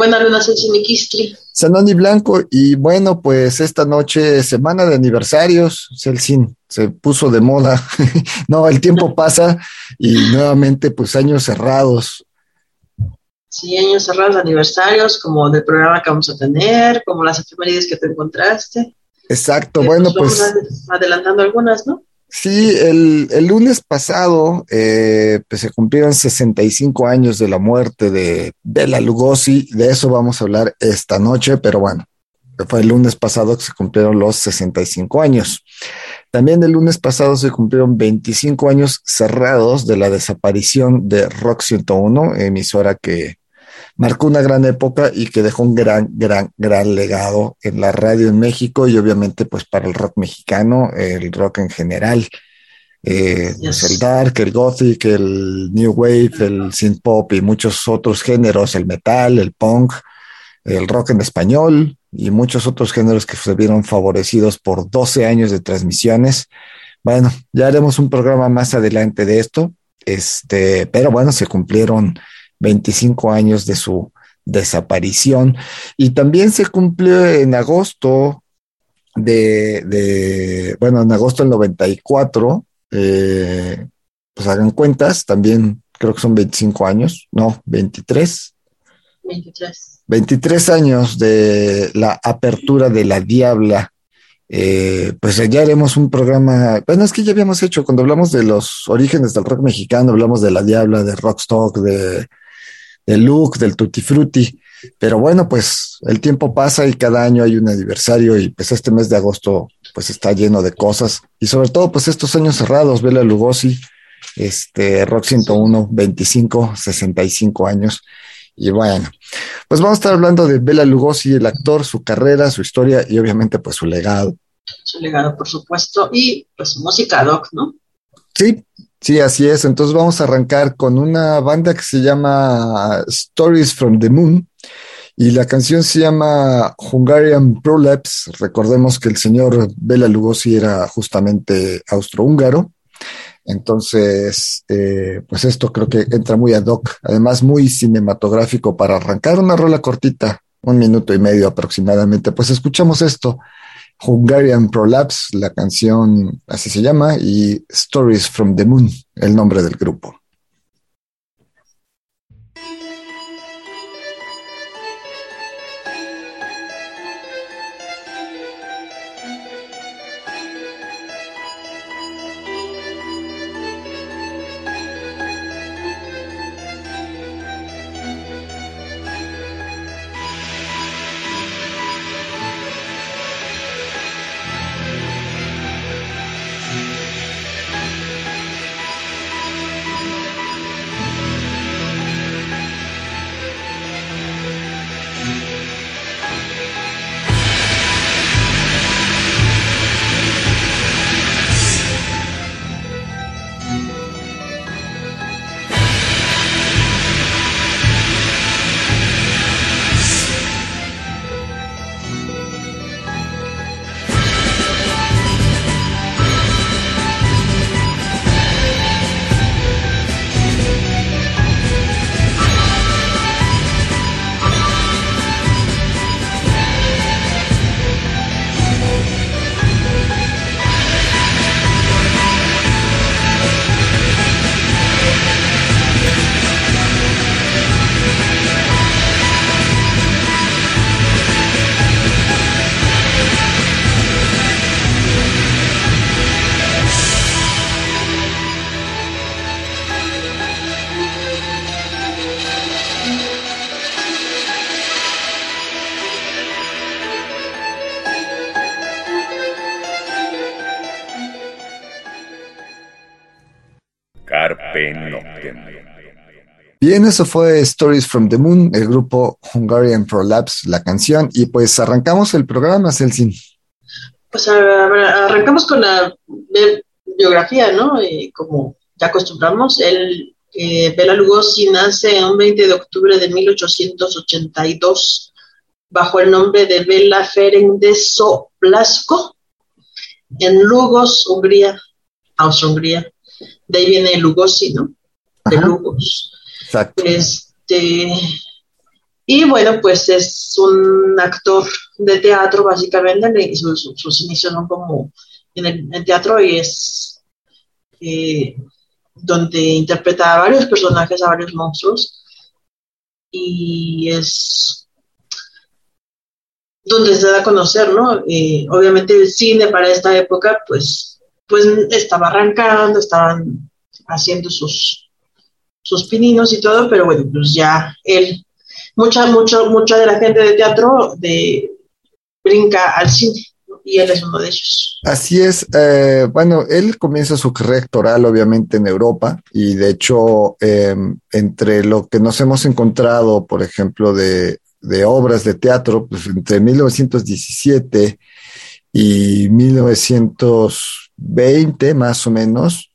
Buenas luna, soy Siniquistri. Sanoni Blanco, y bueno, pues esta noche, semana de aniversarios, Celsin se puso de moda. no, el tiempo pasa y nuevamente, pues años cerrados. Sí, años cerrados, aniversarios, como del programa que vamos a tener, como las efemérides que te encontraste. Exacto, bueno, pues. Adelantando algunas, ¿no? Sí, el, lunes pasado eh, pues se cumplieron 65 años de la muerte de Bela Lugosi, de eso vamos a hablar esta noche, pero bueno, fue el lunes pasado que se cumplieron los 65 años. También el lunes pasado se cumplieron 25 años cerrados de la desaparición de Rock 101, emisora que marcó una gran época y que dejó un gran, gran, gran legado en la radio en México y obviamente pues para el rock mexicano, el rock en general. Eh, pues, el dark, el gothic, el new wave, el synth pop y muchos otros géneros, el metal, el punk, el rock en español y muchos otros géneros que se vieron favorecidos por 12 años de transmisiones. Bueno, ya haremos un programa más adelante de esto, este, pero bueno, se cumplieron 25 años de su desaparición. Y también se cumplió en agosto de, bueno, en agosto del 94, eh, pues hagan cuentas, también creo que son 25 años, no, 23. 23. 23 años de la apertura de la Diabla. Eh, pues ya haremos un programa, bueno, es que ya habíamos hecho, cuando hablamos de los orígenes del rock mexicano, hablamos de la Diabla, de Rockstock, de del look, del tutti frutti. Pero bueno, pues el tiempo pasa y cada año hay un aniversario y pues este mes de agosto pues está lleno de cosas y sobre todo pues estos años cerrados, Bela Lugosi, este Rock 101, 25, 65 años. Y bueno, pues vamos a estar hablando de Bela Lugosi, el actor, su carrera, su historia y obviamente pues su legado. Su legado, por supuesto, y pues su música doc, ¿no? Sí, Sí, así es. Entonces vamos a arrancar con una banda que se llama Stories from the Moon y la canción se llama Hungarian Prolapse. Recordemos que el señor Bela Lugosi era justamente austrohúngaro. Entonces, eh, pues esto creo que entra muy ad hoc, además muy cinematográfico para arrancar una rola cortita, un minuto y medio aproximadamente. Pues escuchamos esto. Hungarian Prolapse, la canción así se llama, y Stories from the Moon, el nombre del grupo. Bien, eso fue Stories from the Moon, el grupo Hungarian Prolapse, la canción, y pues arrancamos el programa, Celsin. Pues arrancamos con la biografía, ¿no? Eh, como ya acostumbramos, el eh, Bela Lugosi nace un 20 de octubre de 1882 bajo el nombre de Bela Ferenc de Blasco en Lugos, Hungría, Austria-Hungría. De ahí viene Lugosi, ¿no? De Lugos. Exacto. Este, y bueno, pues es un actor de teatro, básicamente. Sus, inicios son como en el teatro y es eh, donde interpreta a varios personajes, a varios monstruos. Y es donde se da a conocer, ¿no? Eh, obviamente el cine para esta época, pues, pues estaba arrancando, estaban haciendo sus, sus pininos y todo, pero bueno, pues ya él, mucha, mucha, mucha de la gente de teatro de, brinca al cine. Y él es uno de ellos. Así es. Eh, bueno, él comienza su carrera actoral obviamente en Europa y de hecho em, entre lo que nos hemos encontrado, por ejemplo, de de obras de teatro, pues entre 1917 y 1920 más o menos,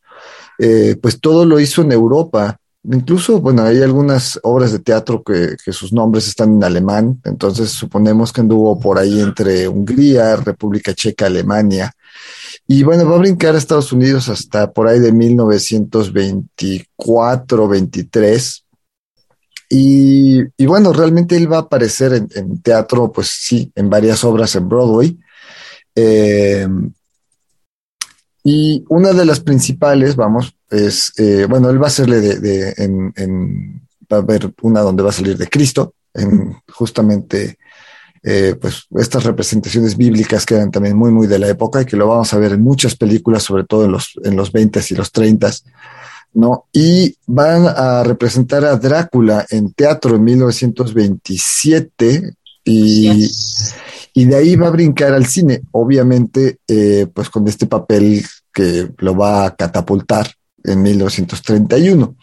eh, pues todo lo hizo en Europa. Incluso, bueno, hay algunas obras de teatro que, sus nombres están en alemán, entonces suponemos que anduvo por ahí entre Hungría, República Checa, Alemania. Y bueno, va a brincar a Estados Unidos hasta por ahí de 1924, 23, y, bueno, realmente él va a aparecer en, teatro, pues sí, en varias obras en Broadway. Eh, y una de las principales, vamos, es, eh, bueno, él va a hacerle de, en, va a haber una donde va a salir de Cristo, en justamente, eh, pues estas representaciones bíblicas que eran también muy, muy de la época y que lo vamos a ver en muchas películas, sobre todo en los, en los 20 y los 30 ¿no? Y van a representar a Drácula en teatro en 1927 y, y de ahí va a brincar al cine, obviamente, eh, pues con este papel que lo va a catapultar en 1931.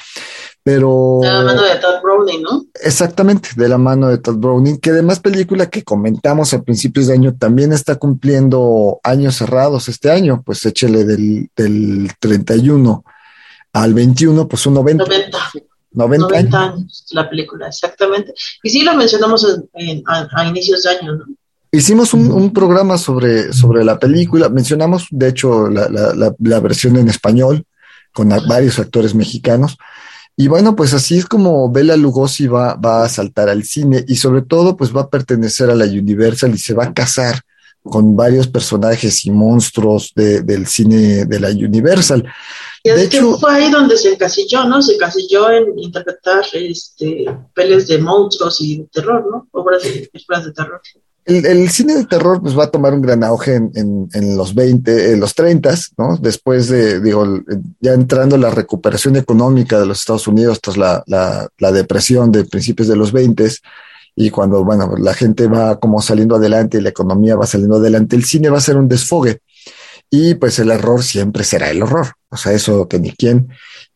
Pero... De la mano de Todd Browning, ¿no? Exactamente, de la mano de Todd Browning, que además película que comentamos a principios de año también está cumpliendo años cerrados este año, pues échele del, del 31 al 21, pues son 90. 90. 90, años. la película, exactamente. Y sí lo mencionamos a, inicios de año, ¿no? Hicimos un, programa sobre, sobre la película, mencionamos de hecho la, la, la, versión en español con varios actores mexicanos. Y bueno, pues así es como Bela Lugosi va, va a saltar al cine y sobre todo pues va a pertenecer a la Universal y se va a casar con varios personajes y monstruos del cine de la Universal. Y de hecho, fue ahí donde se encasilló, ¿no? Se encasilló en interpretar este, peles de monstruos y de terror, ¿no? Obras de, de terror. El, cine de terror pues va a tomar un gran auge en, en, los 20, en los 30, ¿no? Después de, digo, ya entrando la recuperación económica de los Estados Unidos tras la, la, la depresión de principios de los 20 y cuando, bueno, la gente va como saliendo adelante y la economía va saliendo adelante, el cine va a ser un desfogue. Y pues el error siempre será el horror. O sea, eso que ni quién.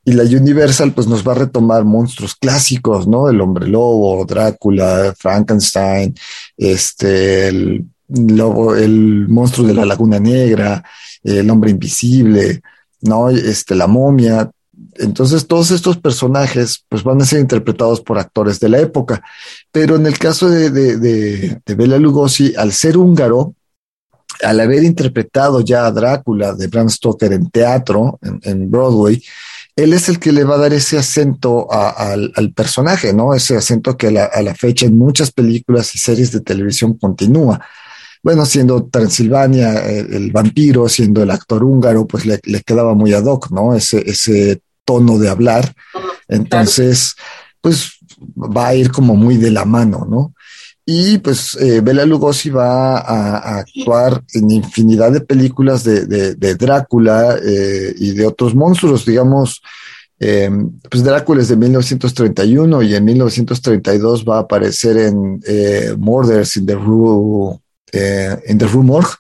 Y la Universal pues nos va a retomar monstruos clásicos, ¿no? El hombre lobo, Drácula, Frankenstein, este, el lobo, el monstruo de la laguna negra, el hombre invisible, ¿no? Este, la momia. Entonces todos estos personajes pues van a ser interpretados por actores de la época. Pero en el caso de, de, de, de Bela Lugosi, al ser húngaro, al haber interpretado ya a Drácula de Bram Stoker en teatro, en, Broadway, él es el que le va a dar ese acento al, personaje, ¿no? Ese acento que a la, fecha en muchas películas y series de televisión continúa. Bueno, siendo Transilvania el, vampiro, siendo el actor húngaro, pues le, quedaba muy ad hoc, ¿no? Ese, ese tono de hablar. Entonces, pues va a ir como muy de la mano, ¿no? Y pues eh, Bela Lugosi va a, actuar en infinidad de películas de, de, Drácula eh, y de otros monstruos, digamos. Eh, pues Drácula es de 1931 y en 1932 va a aparecer en Murders in the Rue, in the Rue Morgue.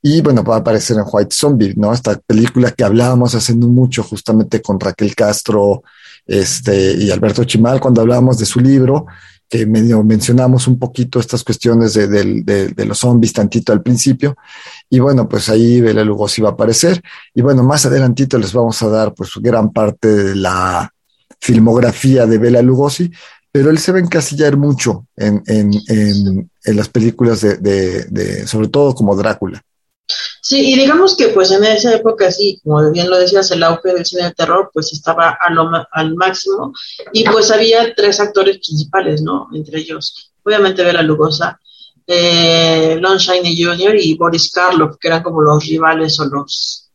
Y bueno, va a aparecer en White Zombie, ¿no? Esta película que hablábamos haciendo mucho justamente con Raquel Castro este, y Alberto Chimal cuando hablábamos de su libro, que medio mencionamos un poquito estas cuestiones de, de, los zombies tantito al principio. Y bueno, pues ahí Bela Lugosi va a aparecer. Y bueno, más adelantito les vamos a dar pues gran parte de la filmografía de Bela Lugosi, pero él se va a encasillar mucho en, en, en, en las películas de, de, sobre todo como Drácula. Sí, y digamos que pues en esa época, sí, como bien lo decías, el auge del cine de terror pues estaba al máximo y pues había tres actores principales, ¿no? Entre ellos, obviamente Bela Lugosa, eh, Lon Chaney Jr. y Boris Karloff, que eran como los rivales o los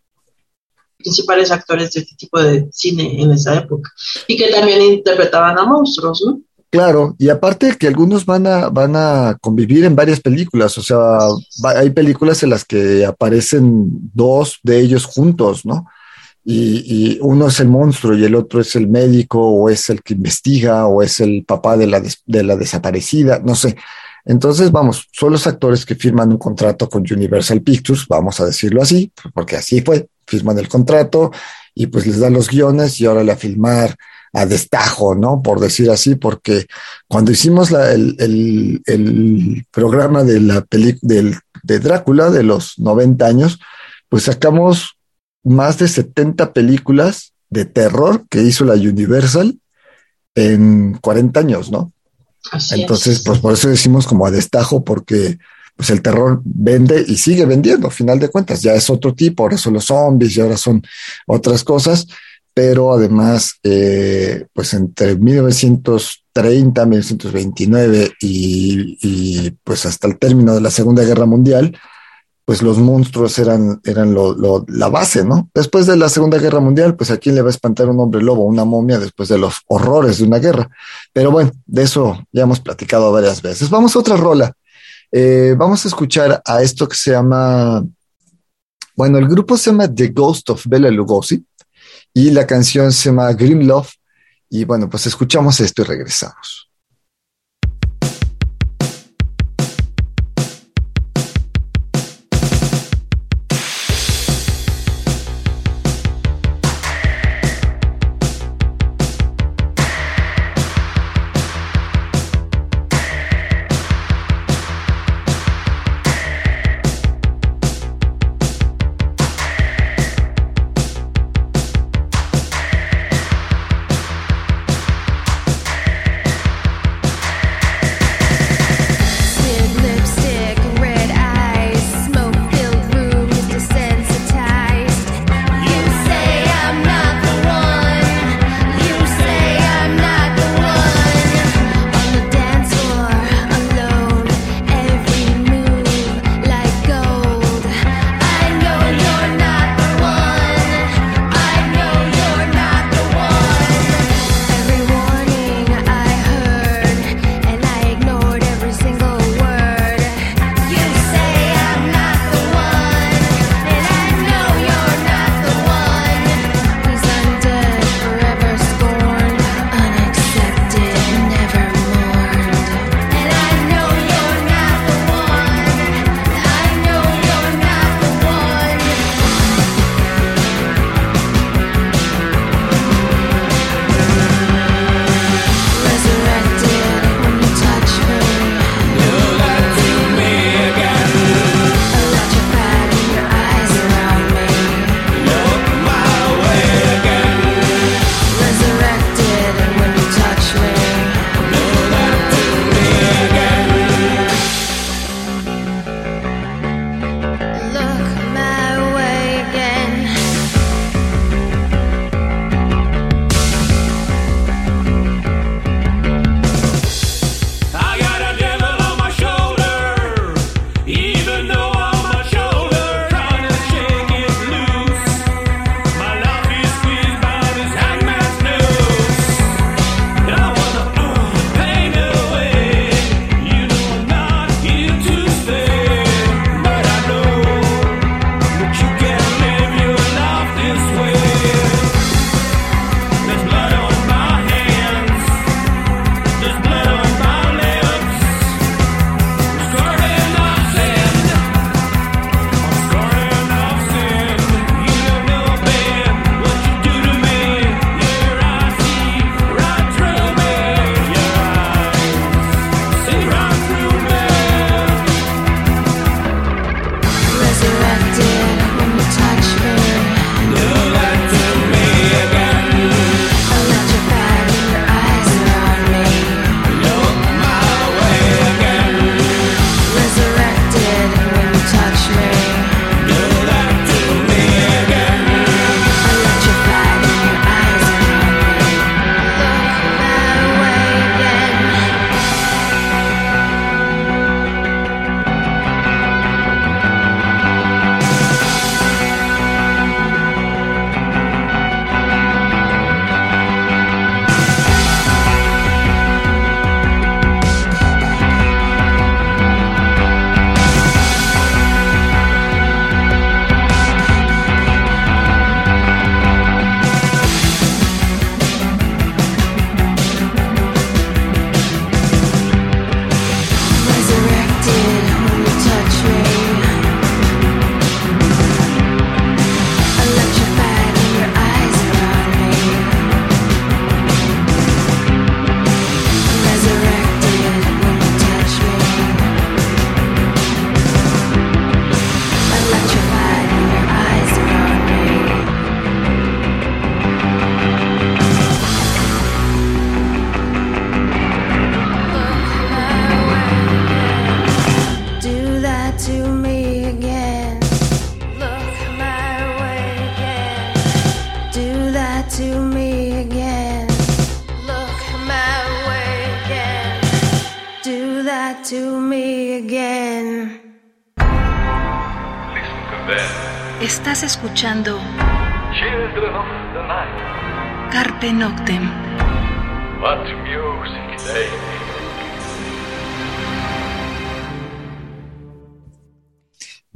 principales actores de este tipo de cine en esa época y que también interpretaban a monstruos, ¿no? Claro, y aparte que algunos van a, van a convivir en varias películas, o sea, hay películas en las que aparecen dos de ellos juntos, ¿no? Y, uno es el monstruo y el otro es el médico o es el que investiga o es el papá de la, de la desaparecida, no sé. Entonces, vamos, son los actores que firman un contrato con Universal Pictures, vamos a decirlo así, porque así fue, firman el contrato y pues les dan los guiones y ahora a filmar a destajo, ¿no? Por decir así, porque cuando hicimos el, programa de la película de Drácula de los 90 años, pues sacamos más de 70 películas de terror que hizo la Universal en 40 años, ¿no? Entonces, pues por eso decimos como a destajo, porque pues el terror vende y sigue vendiendo, a final de cuentas, ya es otro tipo, ahora son los zombies y ahora son otras cosas, pero además, eh, pues entre 1930, 1929 y, y, pues hasta el término de la Segunda Guerra Mundial, pues los monstruos eran, eran lo, la base, ¿no? Después de la Segunda Guerra Mundial, pues a quién le va a espantar un hombre lobo, una momia, después de los horrores de una guerra. Pero bueno, de eso ya hemos platicado varias veces. Vamos a otra rola. Eh, vamos a escuchar a esto que se llama, bueno, el grupo se llama The Ghost of Bela Lugosi y la canción se llama Grim Love. Y bueno, pues escuchamos esto y regresamos.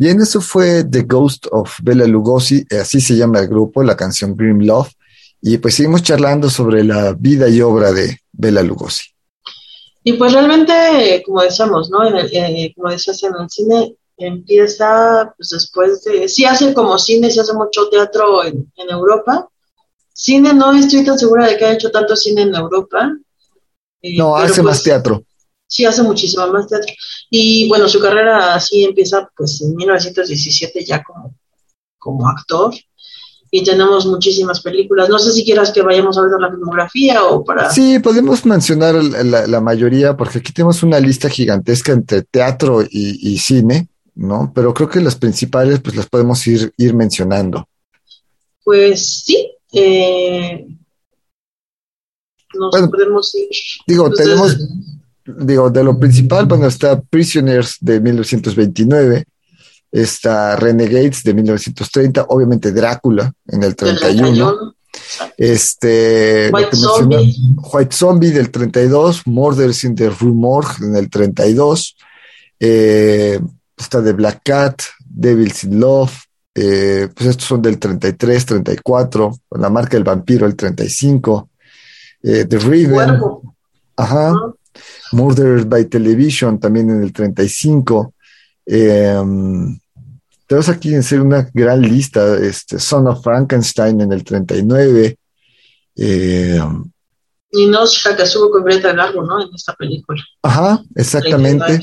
Bien, eso fue The Ghost of Bela Lugosi, así se llama el grupo, la canción Grim Love. Y pues seguimos charlando sobre la vida y obra de Bela Lugosi. Y pues realmente, como decíamos, ¿no? Eh, como decías en el cine, empieza pues después de, sí hace como cine, sí hace mucho teatro en, Europa. Cine no estoy tan segura de que haya hecho tanto cine en Europa. Eh, no, hace más pues, teatro sí hace muchísimo más teatro. Y bueno, su carrera así empieza pues en 1917 ya como, como actor. Y tenemos muchísimas películas. No sé si quieras que vayamos a ver la filmografía o para... Sí, podemos mencionar la, mayoría porque aquí tenemos una lista gigantesca entre teatro y, cine, ¿no? Pero creo que las principales pues las podemos ir, ir mencionando. Pues sí. Eh, nos podemos ir. Digo, tenemos digo, de lo principal, bueno, está Prisoners de 1929, está Renegades de 1930, obviamente Drácula en el 31. Este, White Zombie. White Zombie del 32, Murders in the Rue Morgue en el 32, eh, está The Black Cat, Devils in Love, eh, pues estos son del 33, 34, la marca del vampiro el 35, eh, The Riven, ajá, Murder by Television también en el 35. Eh, tenemos aquí en ser una gran lista, este, Son of Frankenstein en el 39. Eh, y no Shakasugo con Greta Garbo, ¿no? En esta película. Ajá, exactamente.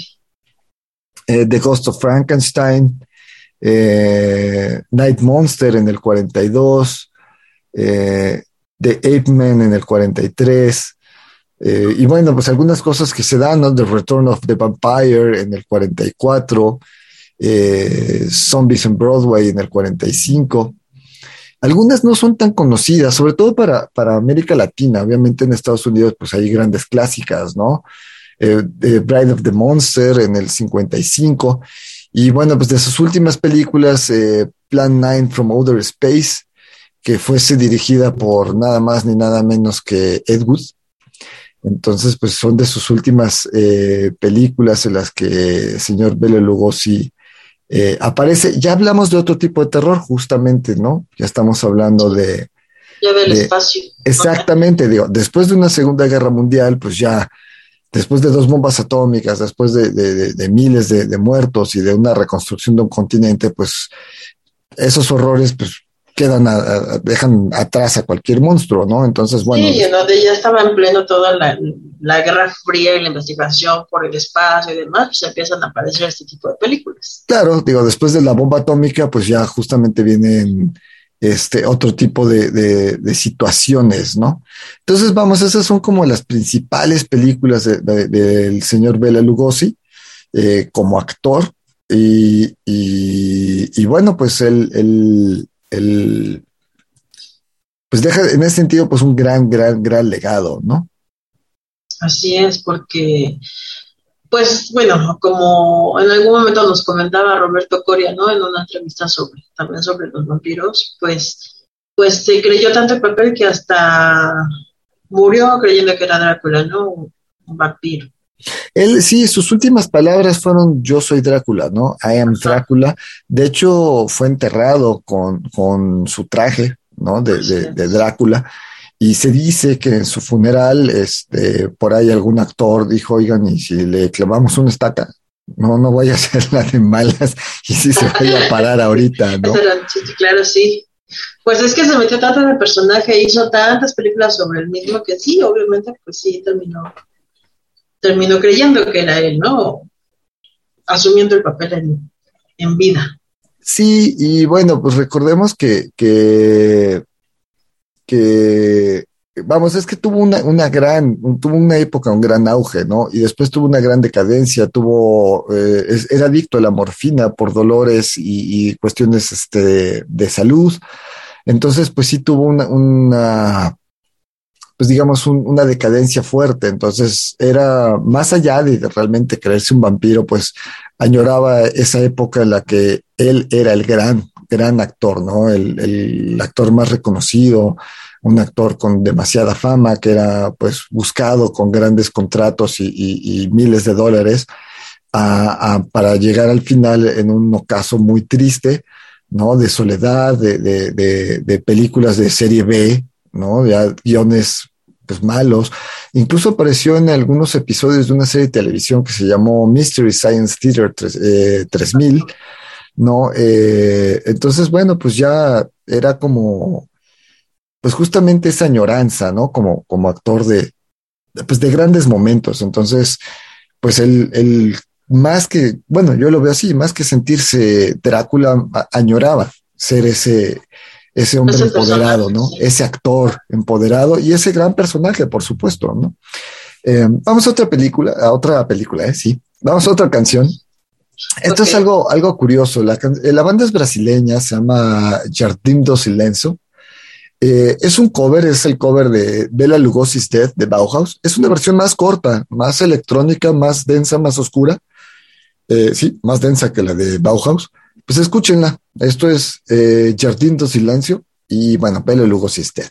Eh, The Ghost of Frankenstein, eh, Night Monster en el 42, The Ape Man en el 43, eh, y bueno, pues algunas cosas que se dan, ¿no? The Return of the Vampire en el 44, eh, Zombies en Broadway en el 45. Algunas no son tan conocidas, sobre todo para, para América Latina. Obviamente en Estados Unidos pues hay grandes clásicas, ¿no? Eh, Bride of the Monster en el 55. Y bueno, pues de sus últimas películas, Plan 9 from Outer Space, que fuese dirigida por nada más ni nada menos que Ed Wood. Entonces, pues son de sus últimas eh, películas en las que el señor Bela Lugosi eh, aparece. Ya hablamos de otro tipo de terror, justamente, ¿no? Ya estamos hablando de... Ya del espacio. Exactamente, digo, después de una Segunda Guerra Mundial, pues ya, después de dos bombas atómicas, después de, miles de, de muertos y de una reconstrucción de un continente, pues esos horrores, pues quedan dejan atrás a cualquier monstruo, ¿no? Entonces, bueno. Sí, en donde ya estaba en pleno toda la, la, Guerra Fría y la investigación por el espacio y demás, pues empiezan a aparecer este tipo de películas. Claro, digo, después de la bomba atómica, pues ya justamente vienen este otro tipo de, de, situaciones, ¿no? Entonces, vamos, esas son como las principales películas del señor Bela Lugosi eh, como actor. Y, y, bueno, pues él, el, pues deja en ese sentido pues un gran, gran, gran legado, ¿no? Así es, porque, pues bueno, como en algún momento nos comentaba Roberto Coria, ¿no? En una entrevista sobre, también sobre los vampiros, pues, pues se creyó tanto el papel que hasta murió creyendo que era Drácula, ¿no? Un vampiro. Él, sí, sus últimas palabras fueron yo soy Drácula, ¿no? I am Drácula. De hecho, fue enterrado con, con su traje, ¿no? De, de, Drácula. Y se dice que en su funeral, este, por ahí algún actor dijo, oigan, y si le clavamos una estaca, no, no voy a hacer la de malas y si se vaya a parar ahorita, ¿no? claro, sí. Pues es que se metió tanto en el personaje, hizo tantas películas sobre el mismo que sí, obviamente, pues sí, terminó terminó creyendo que era él, ¿no? Asumiendo el papel en, vida. Sí, y bueno, pues recordemos que, que, vamos, es que tuvo una, una, gran, tuvo una época, un gran auge, ¿no? Y después tuvo una gran decadencia, tuvo, eh, era adicto a la morfina por dolores y, cuestiones este, de salud. Entonces, pues sí tuvo una, una pues digamos, una decadencia fuerte. Entonces era más allá de realmente creerse un vampiro, pues añoraba esa época en la que él era el gran, gran actor, ¿no? El, actor más reconocido, un actor con demasiada fama, que era pues buscado con grandes contratos y, miles de dólares para llegar al final en un ocaso muy triste, ¿no? De soledad, de, de películas de serie B, ¿no? Ya guiones pues malos. Incluso apareció en algunos episodios de una serie de televisión que se llamó Mystery Science Theater 3000, eh, ¿no? Eh, entonces, bueno, pues ya era como, pues justamente esa añoranza, ¿no? Como, como actor de, pues de grandes momentos. Entonces, pues el, el más que, bueno, yo lo veo así, más que sentirse Drácula, añoraba ser ese, ese hombre empoderado, ¿no? Ese actor empoderado y ese gran personaje, por supuesto, ¿no? Eh, vamos a otra película, a otra película, ¿eh? Sí. Vamos a otra canción. Esto es algo, algo curioso. La, eh, la, banda es brasileña, se llama Jardim do Silencio. Eh, es un cover, es el cover de Bela Lugosi's Death de Bauhaus. Es una versión más corta, más electrónica, más densa, más oscura. sí, más densa que la de Bauhaus. Pues escúchenla. Esto es eh, Jardín do Silencio y bueno, Pelo Lugo Sistet.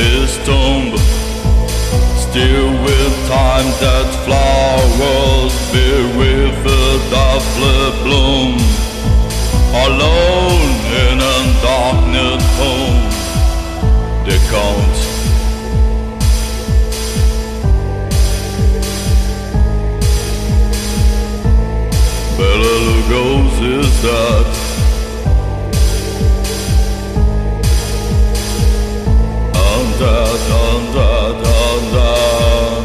his tomb. Still with time that flowers bereft of the bloom. Alone in a darkened home The count. Bella Lugosi's dead da da da da da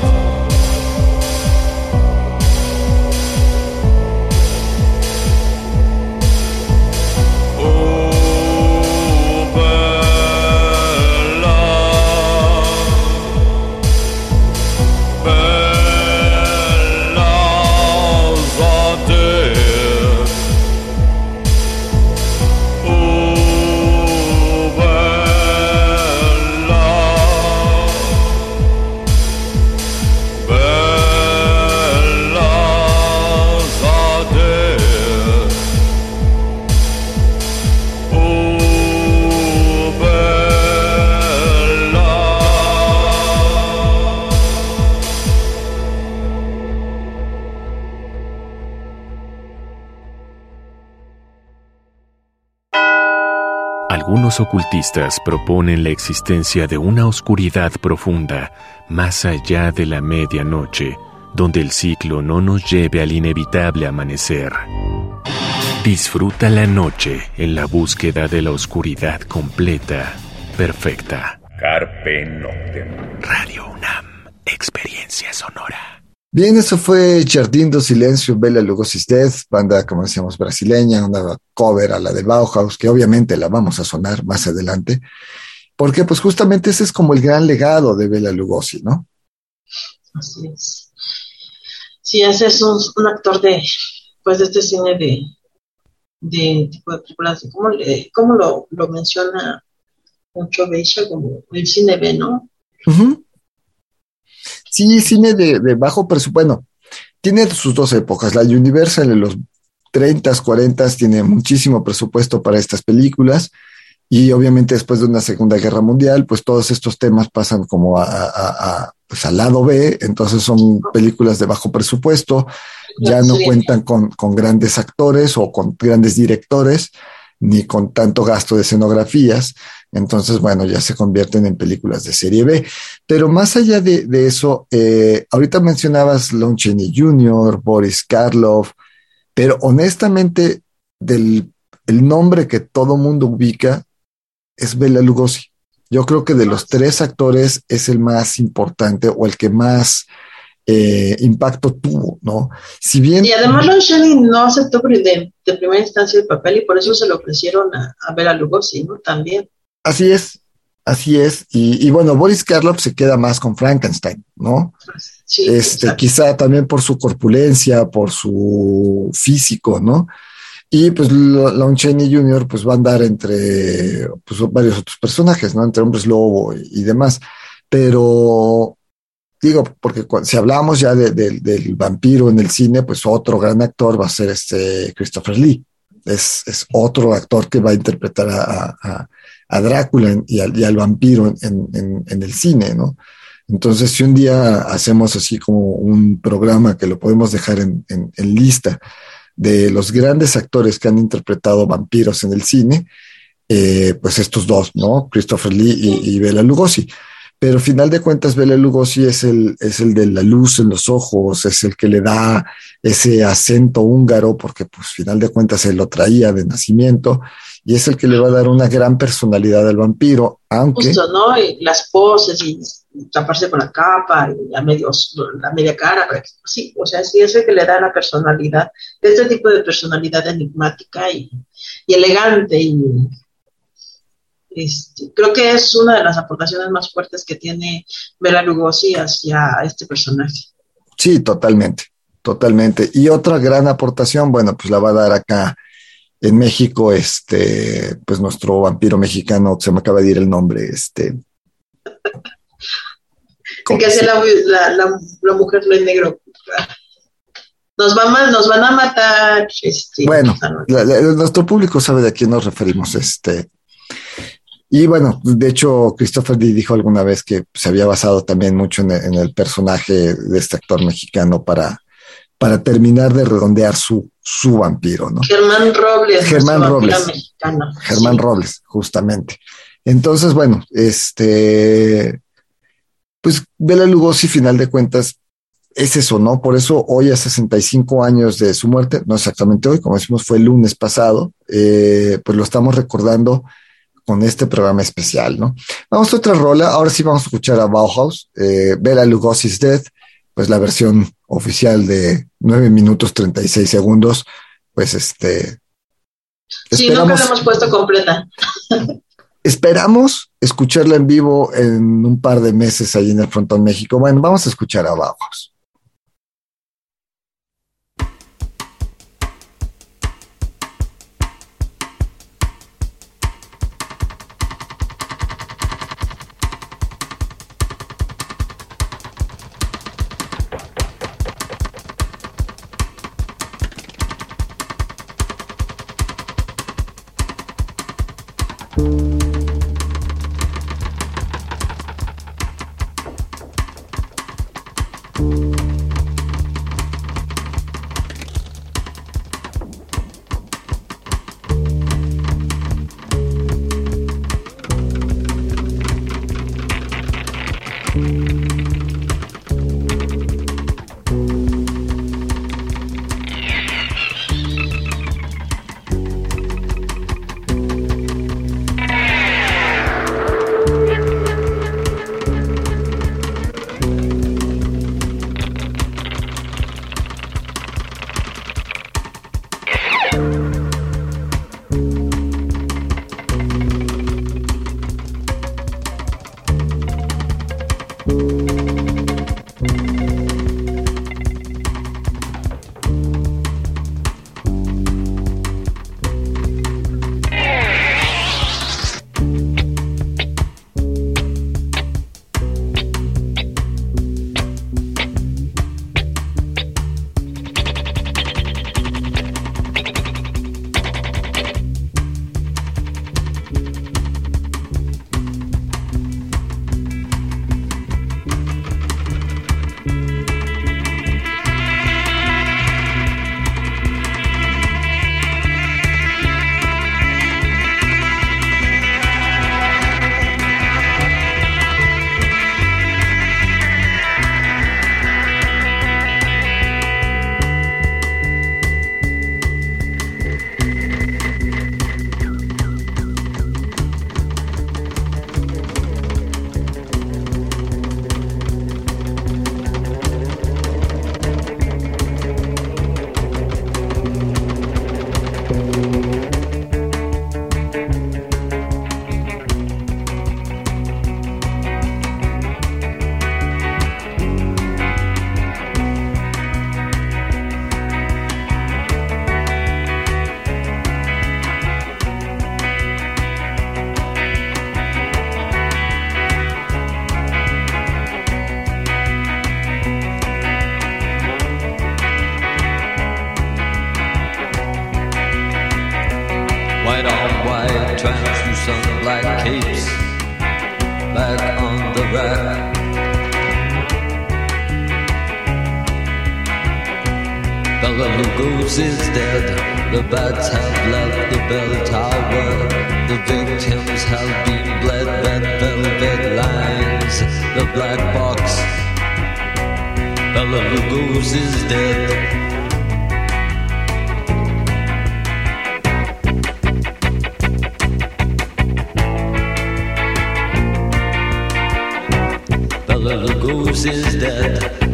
algunos ocultistas proponen la existencia de una oscuridad profunda más allá de la medianoche, donde el ciclo no nos lleve al inevitable amanecer. Disfruta la noche en la búsqueda de la oscuridad completa, perfecta. Carpe Noctem. Radio UNAM, experiencia sonora. Bien, eso fue Jardín do Silencio, Bella Lugosi's Death, banda, como decíamos, brasileña, una cover a la de Bauhaus, que obviamente la vamos a sonar más adelante, porque pues justamente ese es como el gran legado de Bella Lugosi, ¿no? Así es. Sí, ese es un, actor de, pues, de este cine de, de tipo de películas, ¿cómo, le, cómo lo, lo menciona mucho Beisha? Como el cine B, ¿no? Sí, cine de, bajo presupuesto. Bueno, tiene sus dos épocas. La Universal en los 30, 40 tiene muchísimo presupuesto para estas películas. Y obviamente después de una Segunda Guerra Mundial, pues todos estos temas pasan como a, pues al lado B, entonces son películas de bajo presupuesto, ya no cuentan con, con, grandes actores o con grandes directores, ni con tanto gasto de escenografías, entonces, bueno, ya se convierten en películas de serie B. Pero más allá de, eso, eh, ahorita mencionabas Lon Chaney Jr., Boris Karloff, pero honestamente, del el nombre que todo mundo ubica es Bela Lugosi. Yo creo que de los tres actores es el más importante o el que más eh, impacto tuvo, ¿no? Si bien... Y además Lon Chaney no aceptó de, primera instancia el papel y por eso se lo ofrecieron a, a Bela Lugosi, ¿no? También. Así es, así es. Y, bueno, Boris Karloff se queda más con Frankenstein, ¿no? Sí, este, quizá también por su corpulencia, por su físico, ¿no? Y pues Lon Chaney Jr. pues va a andar entre pues, varios otros personajes, ¿no? Entre hombres lobo y, demás. Pero digo, porque si hablamos ya del vampiro en el cine, pues otro gran actor va a ser este Christopher Lee. Es, otro actor que va a interpretar a, Drácula y al, vampiro en, el cine, ¿no? Entonces, si un día hacemos así como un programa que lo podemos dejar en, lista de los grandes actores que han interpretado vampiros en el cine, eh, pues estos dos, ¿no? Christopher Lee y, y Bela Lugosi. Pero final de cuentas, Bela Lugosi es el, es el de la luz en los ojos, es el que le da ese acento húngaro, porque pues final de cuentas se lo traía de nacimiento, y es el que le va a dar una gran personalidad al vampiro, aunque... Justo, ¿no? Y las poses y taparse con la capa y la, la media cara, sí, o sea, sí es el que le da la personalidad, este tipo de personalidad enigmática y, elegante y este, creo que es una de las aportaciones más fuertes que tiene Bela Lugosi hacia este personaje. Sí, totalmente, totalmente. Y otra gran aportación, bueno, pues la va a dar acá en México, este, pues nuestro vampiro mexicano, se me acaba de ir el nombre, este. que hace la, la, mujer en negro. Nos, va nos van a matar. Este, bueno, nuestro público sabe de a quién nos referimos. Este. Y bueno, de hecho, Christopher dijo alguna vez que se había basado también mucho en el personaje de este actor mexicano para, para terminar de redondear su, su vampiro, ¿no? Germán Robles. Germán Robles. Germán Robles, justamente. Entonces, bueno, este, pues Bela Lugosi, final de cuentas, es eso, ¿no? Por eso hoy a 65 años de su muerte, no exactamente hoy, como decimos, fue el lunes pasado, eh, pues lo estamos recordando con este programa especial, ¿no? Vamos a otra rola, ahora sí vamos a escuchar a Bauhaus, eh, Bela Lugosi's Death, pues la versión oficial de 9 minutos 36 segundos, pues este... Sí, nunca la hemos puesto completa. esperamos escucharla en vivo en un par de meses ahí en el Frontón México. Bueno, vamos a escuchar a Bauhaus. keeps back on the rack. Bella Lugos is dead. The bats have left the bell tower. The victims have been bled. Red velvet lines. The black box. Bella Lugos is dead. is dead.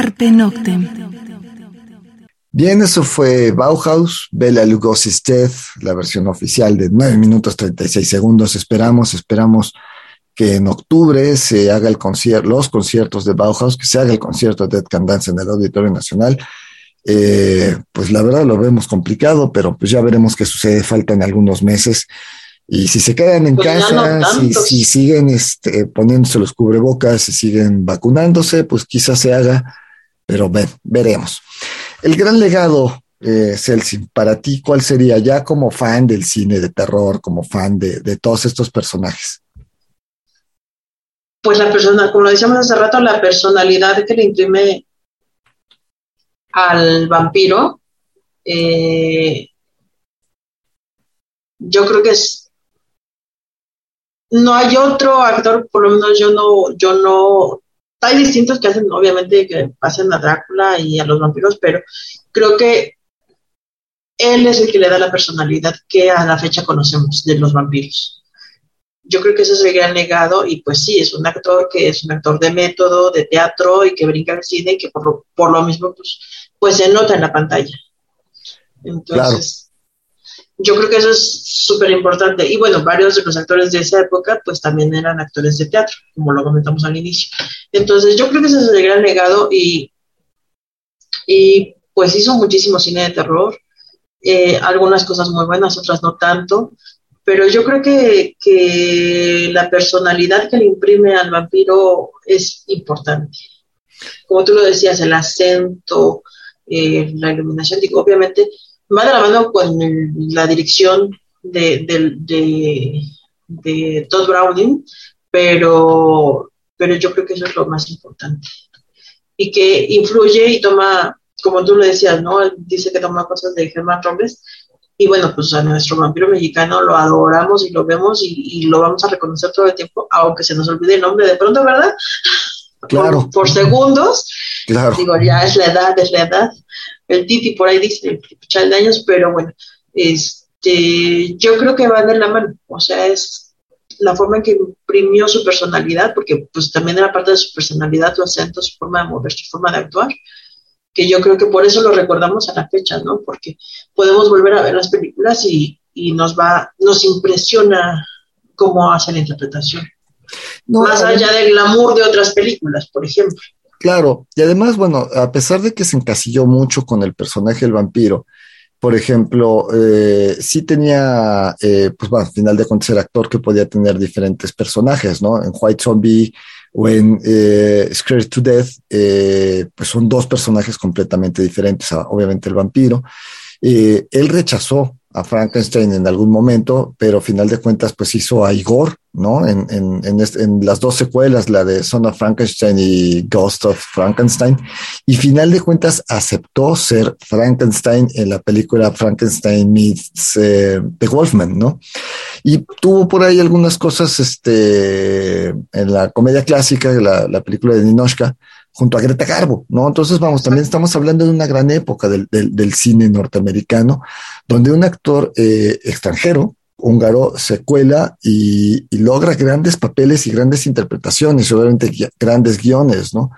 Carpe Noctem. Bien, eso fue Bauhaus, Bela Lugosi's Death, la versión oficial de 9 minutos 36 segundos. Esperamos, esperamos que en octubre se haga el concierto, los conciertos de Bauhaus, que se haga el concierto de Dead Can Dance en el Auditorio Nacional. Eh, pues la verdad lo vemos complicado, pero pues ya veremos qué sucede, faltan algunos meses. Y si se quedan en pues casa, si, siguen este, poniéndose los cubrebocas, si siguen vacunándose, pues quizás se haga pero veremos. El gran legado, eh, para ti, ¿cuál sería ya como fan del cine de terror, como fan de, todos estos personajes? Pues la persona, como lo decíamos hace rato, la personalidad que le imprime al vampiro, eh, yo creo que es no hay otro actor, por lo menos yo no, yo no hay distintos que hacen, obviamente, que hacen a Drácula y a los vampiros, pero creo que él es el que le da la personalidad que a la fecha conocemos de los vampiros. Yo creo que ese es el gran legado y pues sí, es un actor que es un actor de método, de teatro y que brinca al cine y que por lo, por lo mismo pues, pues se nota en la pantalla. Entonces, yo creo que eso es súper importante. Y bueno, varios de los actores de esa época, pues también eran actores de teatro, como lo comentamos al inicio. Entonces, yo creo que ese es el gran legado y, y pues hizo muchísimo cine de terror. Eh, algunas cosas muy buenas, otras no tanto. Pero yo creo que, que la personalidad que le imprime al vampiro es importante. Como tú lo decías, el acento, eh, la iluminación, digo, obviamente va de la mano con la dirección de, de, Todd Browning, pero, pero yo creo que eso es lo más importante. Y que influye y toma, como tú lo decías, ¿no? dice que toma cosas de Germán Robles. Y bueno, pues a nuestro vampiro mexicano lo adoramos y lo vemos y, lo vamos a reconocer todo el tiempo, aunque se nos olvide el nombre de pronto, ¿verdad? Claro. Por, segundos. Claro. Digo, ya es la edad, es la edad el Titi por ahí dice el de años, pero bueno, este, yo creo que va de la mano, o sea, es la forma en que imprimió su personalidad, porque pues también era parte de su personalidad, su acento, su forma de mover, su forma de actuar, que yo creo que por eso lo recordamos a la fecha, ¿no? Porque podemos volver a ver las películas y, y nos va, nos impresiona cómo hace la interpretación. Más allá del glamour de otras películas, por ejemplo. Claro, y además, bueno, a pesar de que se encasilló mucho con el personaje del vampiro, por ejemplo, eh, sí tenía, eh, pues bueno, al final de cuentas era actor que podía tener diferentes personajes, ¿no? En White Zombie o en eh, Scared to Death, eh, pues son dos personajes completamente diferentes, obviamente el vampiro. él rechazó a Frankenstein en algún momento, pero a final de cuentas pues hizo a Igor, ¿no? En, en, en, las dos secuelas, la de Son of Frankenstein y Ghost of Frankenstein, y final de cuentas aceptó ser Frankenstein en la película Frankenstein meets eh, The Wolfman, ¿no? Y tuvo por ahí algunas cosas, este, en la comedia clásica, la, la película de Ninoshka, junto a Greta Garbo, ¿no? Entonces, vamos, también estamos hablando de una gran época del, del, cine norteamericano, donde un actor eh, extranjero, húngaro, se cuela y, logra grandes papeles y grandes interpretaciones, obviamente grandes guiones, ¿no?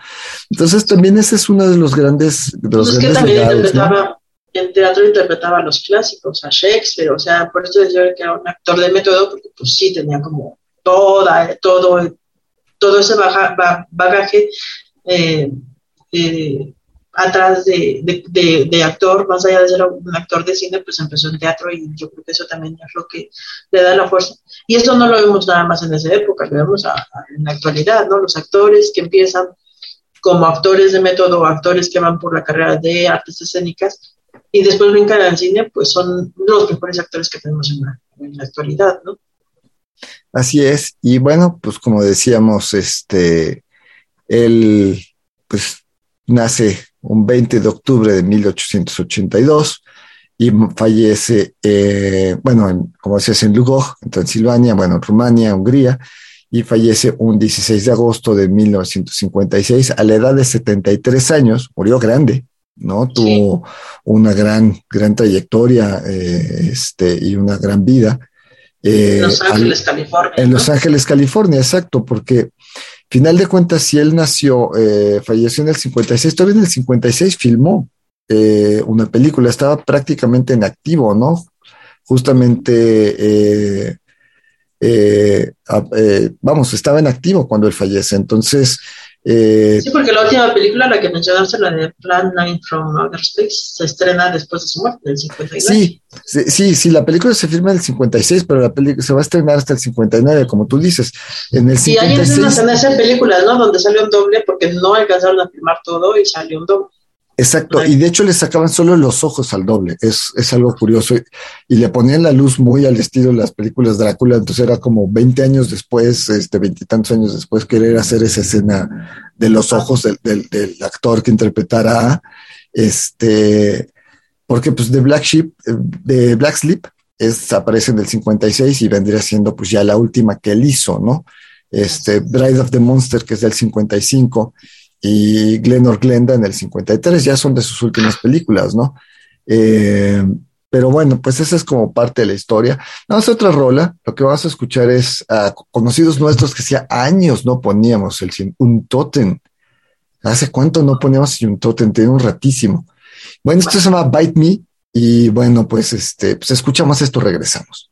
Entonces, también ese es uno de los grandes... De los pues que también interpretaba, en teatro interpretaba los clásicos, a Shakespeare, o sea, por eso decía que era un actor de método, porque pues sí, tenía como toda, todo, todo ese bagaje eh, eh, atrás de, actor, más allá de ser un actor de cine, pues empezó en teatro y yo creo que eso también es lo que le da la fuerza. Y eso no lo vemos nada más en esa época, lo vemos en la actualidad, ¿no? Los actores que empiezan como actores de método, actores que van por la carrera de artes escénicas y después brincan al cine, pues son los mejores actores que tenemos en la, en la actualidad, ¿no? Así es, y bueno, pues como decíamos, este, él, pues, nace un 20 de octubre de 1882 y fallece, eh, bueno, como decías, en Lugoj, en Transilvania, bueno, en Rumania, Hungría, y fallece un 16 de agosto de 1956 a la edad de 73 años, murió grande, ¿no? Tuvo una gran, gran trayectoria eh, este, y una gran vida. en Los Ángeles, California. En Los Ángeles, California, exacto, porque final de cuentas, si él nació, eh, falleció en el 56, todavía en el 56 filmó eh, una película, estaba prácticamente en activo, ¿no? Justamente, vamos, estaba en activo cuando él fallece, entonces eh, sí, porque la última película, la que mencionaste, la de Plan 9 from Outer Space, se estrena después de su muerte, en el 59. Sí, sí, sí, la película se firma en el 56, pero la película se va a estrenar hasta el 59, como tú dices. En el 56, y hay escenas en esa película, ¿no? Donde salió un doble porque no alcanzaron a filmar todo y salió un doble. Exacto, y de hecho le sacaban solo los ojos al doble, es, es algo curioso, y, le ponían la luz muy al estilo de las películas Drácula, entonces era como 20 años después, este, veintitantos años después, querer hacer esa escena de los ojos del, del, actor que interpretara, este, porque pues de Black Sheep, de Black Sleep, es, aparece en el 56 y vendría siendo pues ya la última que él hizo, ¿no? Este, Bride of the Monster, que es del 55, y Glenor Glenda en el 53, ya son de sus últimas películas, ¿no? Eh, pero bueno, pues esa es como parte de la historia. Vamos a otra rola. Lo que vamos a escuchar es a conocidos nuestros que hacía años no poníamos el, un totem. ¿Hace cuánto no poníamos un totem? Tiene un ratísimo. Bueno, esto se llama Bite Me. Y bueno, pues este, pues escuchamos esto, regresamos.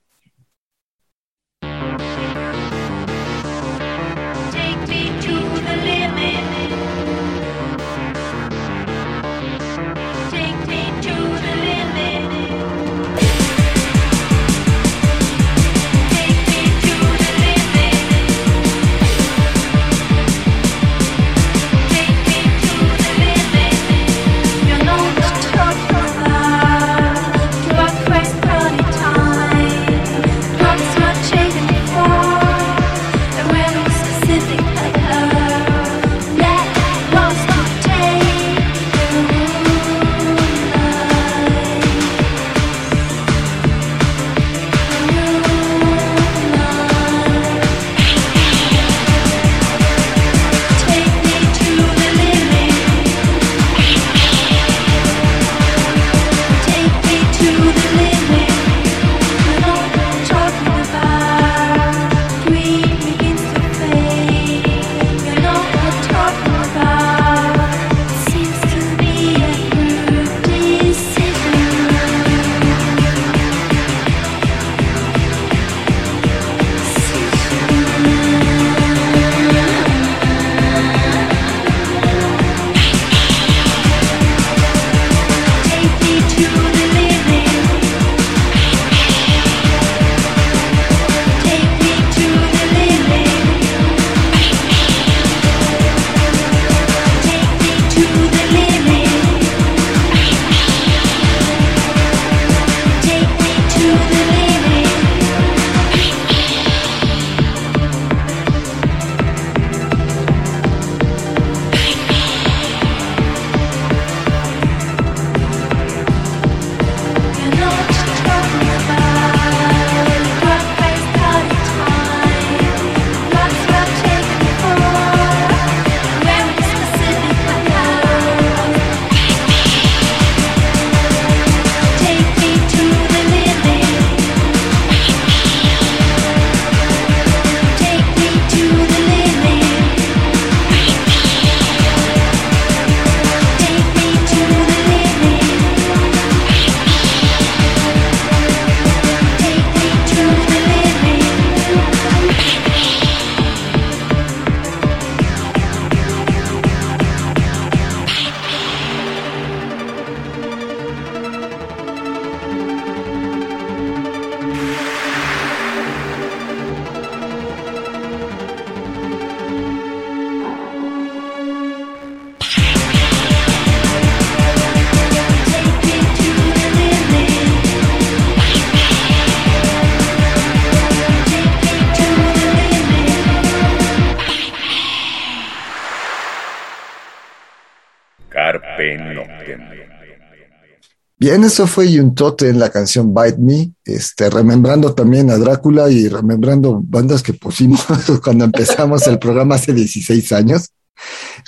Bien, eso fue Yuntote en la canción Bite Me, este, remembrando también a Drácula y remembrando bandas que pusimos cuando empezamos el programa hace 16 años.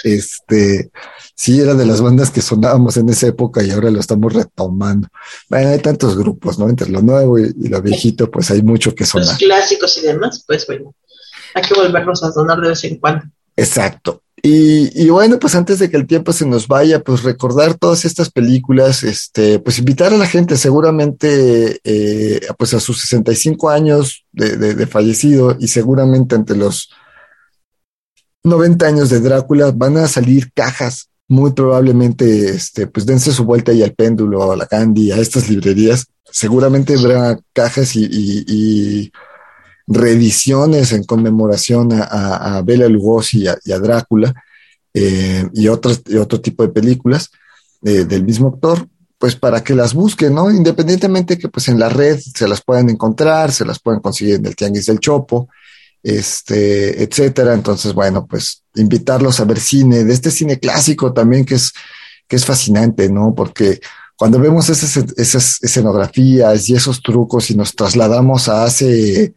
Este, sí, era de las bandas que sonábamos en esa época y ahora lo estamos retomando. Bueno, hay tantos grupos, ¿no? Entre lo nuevo y, lo viejito, pues hay mucho que sonar. Los clásicos y demás, pues bueno, hay que volverlos a sonar de vez en cuando. Exacto. Y, bueno, pues antes de que el tiempo se nos vaya, pues recordar todas estas películas, este, pues invitar a la gente seguramente, eh, pues a sus 65 años de, de, fallecido y seguramente ante los 90 años de Drácula van a salir cajas, muy probablemente, este, pues dense su vuelta ahí al péndulo, a la Candy, a estas librerías, seguramente habrá cajas y reediciones en conmemoración a, a Bela Lugosi y a, Drácula eh, y, otros, y otro tipo de películas eh, del mismo actor, pues para que las busquen, ¿no? Independientemente que pues en la red se las puedan encontrar, se las pueden conseguir en el Tianguis del Chopo, este, etcétera. Entonces, bueno, pues invitarlos a ver cine, de este cine clásico también que es, que es fascinante, ¿no? Porque cuando vemos esas, esas escenografías y esos trucos y nos trasladamos a hace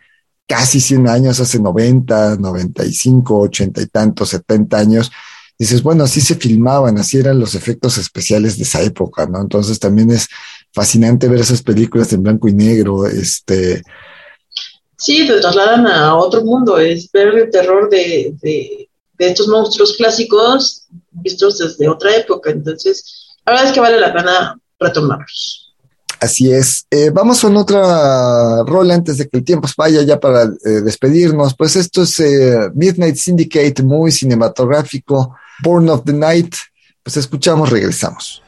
casi 100 años, hace 90, 95, 80 y tantos, 70 años, dices, bueno, así se filmaban, así eran los efectos especiales de esa época, ¿no? Entonces también es fascinante ver esas películas en blanco y negro, este... Sí, te trasladan a otro mundo, es ver el terror de, de, de estos monstruos clásicos vistos desde otra época, entonces la verdad es que vale la pena retomarlos. Así es. Eh, vamos con otra rol antes de que el tiempo vaya ya para eh, despedirnos. Pues esto es eh, Midnight Syndicate, muy cinematográfico. Born of the Night. Pues escuchamos, regresamos.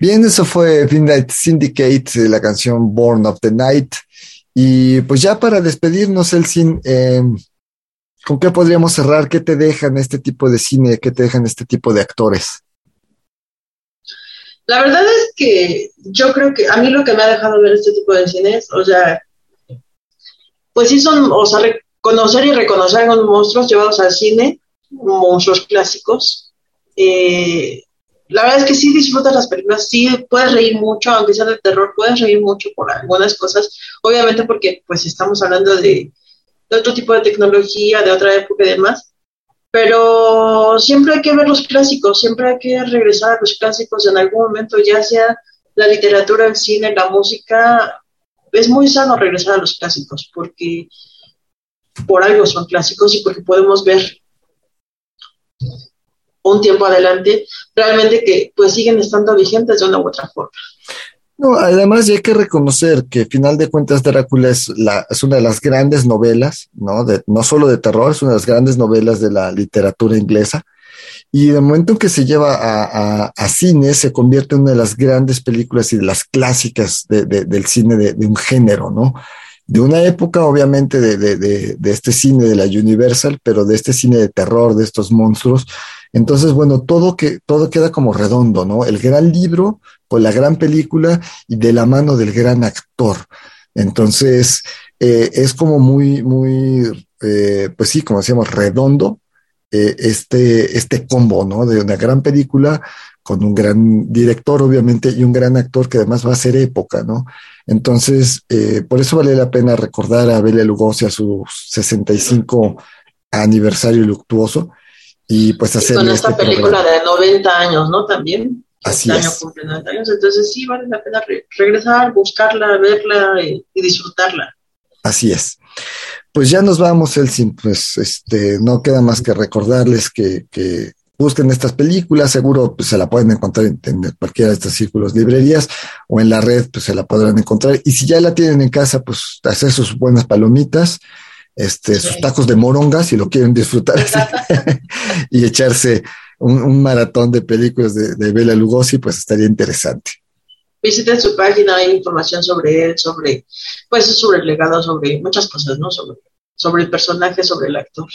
Bien, eso fue Midnight Syndicate, la canción Born of the Night. Y pues ya para despedirnos, Elsin, eh, ¿con qué podríamos cerrar? ¿Qué te dejan este tipo de cine? ¿Qué te dejan este tipo de actores? La verdad es que yo creo que a mí lo que me ha dejado ver este tipo de cines, o sea, pues sí son, o sea, reconocer y reconocer a los monstruos llevados al cine, monstruos clásicos. Eh, la verdad es que sí disfrutas las películas, sí puedes reír mucho, aunque sea de terror, puedes reír mucho por algunas cosas, obviamente porque pues estamos hablando de, otro tipo de tecnología, de otra época y demás, pero siempre hay que ver los clásicos, siempre hay que regresar a los clásicos en algún momento, ya sea la literatura, el cine, la música, es muy sano regresar a los clásicos, porque por algo son clásicos y porque podemos ver un tiempo adelante, realmente que pues siguen estando vigentes de una u otra forma. No, además hay que reconocer que final de cuentas Drácula es, la, es una de las grandes novelas, ¿no? De, no solo de terror, es una de las grandes novelas de la literatura inglesa. Y de momento en que se lleva a, a, cine, se convierte en una de las grandes películas y de las clásicas de, del cine de, de, un género, ¿no? De una época, obviamente, de, de, este cine de la Universal, pero de este cine de terror, de estos monstruos. Entonces, bueno, todo, que, todo queda como redondo, ¿no? El gran libro con la gran película y de la mano del gran actor. Entonces, eh, es como muy, muy, eh, pues sí, como decíamos, redondo eh, este, este combo, ¿no? De una gran película con un gran director, obviamente, y un gran actor que además va a ser época, ¿no? Entonces, por eso vale la pena recordar a Bela Lugosi a su 65 aniversario luctuoso y pues hacer. Con esta este película de 90 años, ¿no? También. Así este es. año 90 años, entonces sí vale la pena regresar, buscarla, verla y, disfrutarla. Así es. Pues ya nos vamos, Elsin. Pues este, no queda más que recordarles que, que busquen estas películas, seguro pues, se la pueden encontrar en, cualquiera de estos círculos librerías o en la red, pues se la podrán encontrar. Y si ya la tienen en casa, pues hacer sus buenas palomitas, este, sus tacos de moronga, si lo quieren disfrutar y echarse un, maratón de películas de, de Bela Lugosi, pues estaría interesante. Visiten su página, hay información sobre él, sobre, pues sobre el legado, sobre muchas cosas, ¿no? Sobre, sobre el personaje, sobre el actor.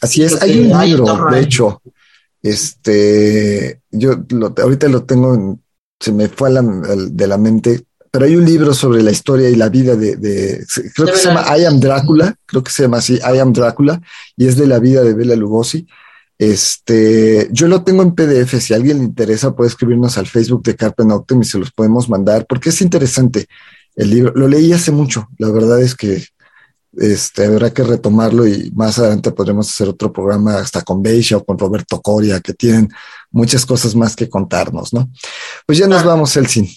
Así es, hay un libro, de hecho, este, yo ahorita lo tengo, se me fue de la mente, pero hay un libro sobre la historia y la vida de, de creo que se llama I Am Drácula, creo que se llama así, I Am Drácula, y es de la vida de Bela Lugosi. Este, yo lo tengo en PDF. Si a alguien le interesa, puede escribirnos al Facebook de Carpe Noctem y se los podemos mandar, porque es interesante el libro. Lo leí hace mucho. La verdad es que este, habrá que retomarlo y más adelante podremos hacer otro programa hasta con Beisha o con Roberto Coria, que tienen muchas cosas más que contarnos, ¿no? Pues ya nos ah. vamos, Elsin.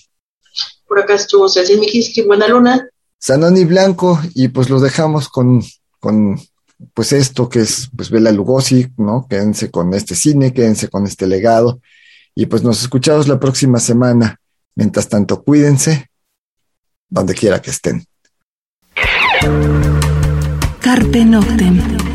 Por acá estuvo Cecil Mijiski, Buena Luna. Sanoni Blanco, y pues los dejamos con, con pues esto que es pues Bela Lugosi, ¿no? Quédense con este cine, quédense con este legado y pues nos escuchamos la próxima semana. Mientras tanto, cuídense donde quiera que estén. Carpe Noctem.